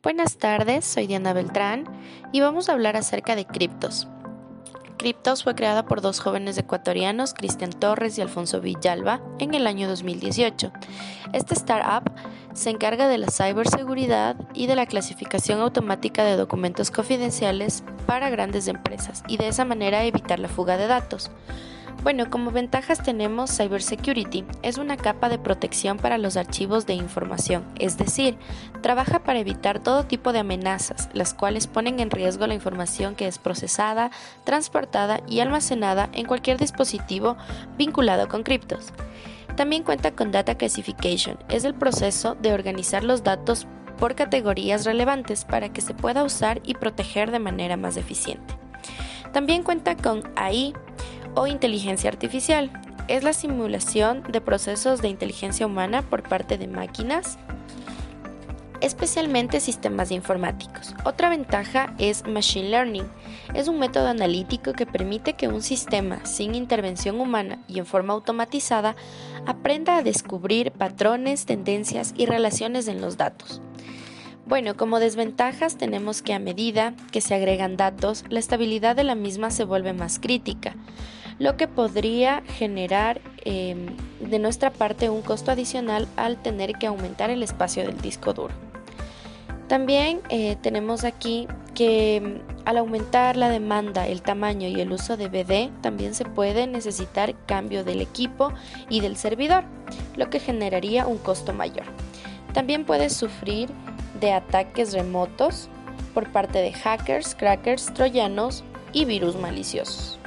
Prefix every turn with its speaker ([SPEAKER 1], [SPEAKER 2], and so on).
[SPEAKER 1] Buenas tardes, soy Diana Beltrán y vamos a hablar acerca de criptos. Cryptos fue creada por dos jóvenes ecuatorianos, Cristian Torres y Alfonso Villalba, en el año 2018. Esta startup se encarga de la ciberseguridad y de la clasificación automática de documentos confidenciales para grandes empresas y de esa manera evitar la fuga de datos. Bueno, como ventajas tenemos Cybersecurity. Es una capa de protección para los archivos de información, es decir, trabaja para evitar todo tipo de amenazas, las cuales ponen en riesgo la información que es procesada, transportada y almacenada en cualquier dispositivo vinculado con criptos. También cuenta con Data Classification, es el proceso de organizar los datos por categorías relevantes para que se pueda usar y proteger de manera más eficiente. También cuenta con AI, o inteligencia artificial. Es la simulación de procesos de inteligencia humana por parte de máquinas, especialmente sistemas informáticos. Otra ventaja es Machine Learning. Es un método analítico que permite que un sistema sin intervención humana y en forma automatizada aprenda a descubrir patrones, tendencias y relaciones en los datos. Bueno, como desventajas tenemos que a medida que se agregan datos, la estabilidad de la misma se vuelve más crítica lo que podría generar em, de nuestra parte un costo adicional al tener que aumentar el espacio del disco duro. También eh, tenemos aquí que em, al aumentar la demanda, el tamaño y el uso de BD, también se puede necesitar cambio del equipo y del servidor, lo que generaría un costo mayor. También puede sufrir de ataques remotos por parte de hackers, crackers, troyanos y virus maliciosos.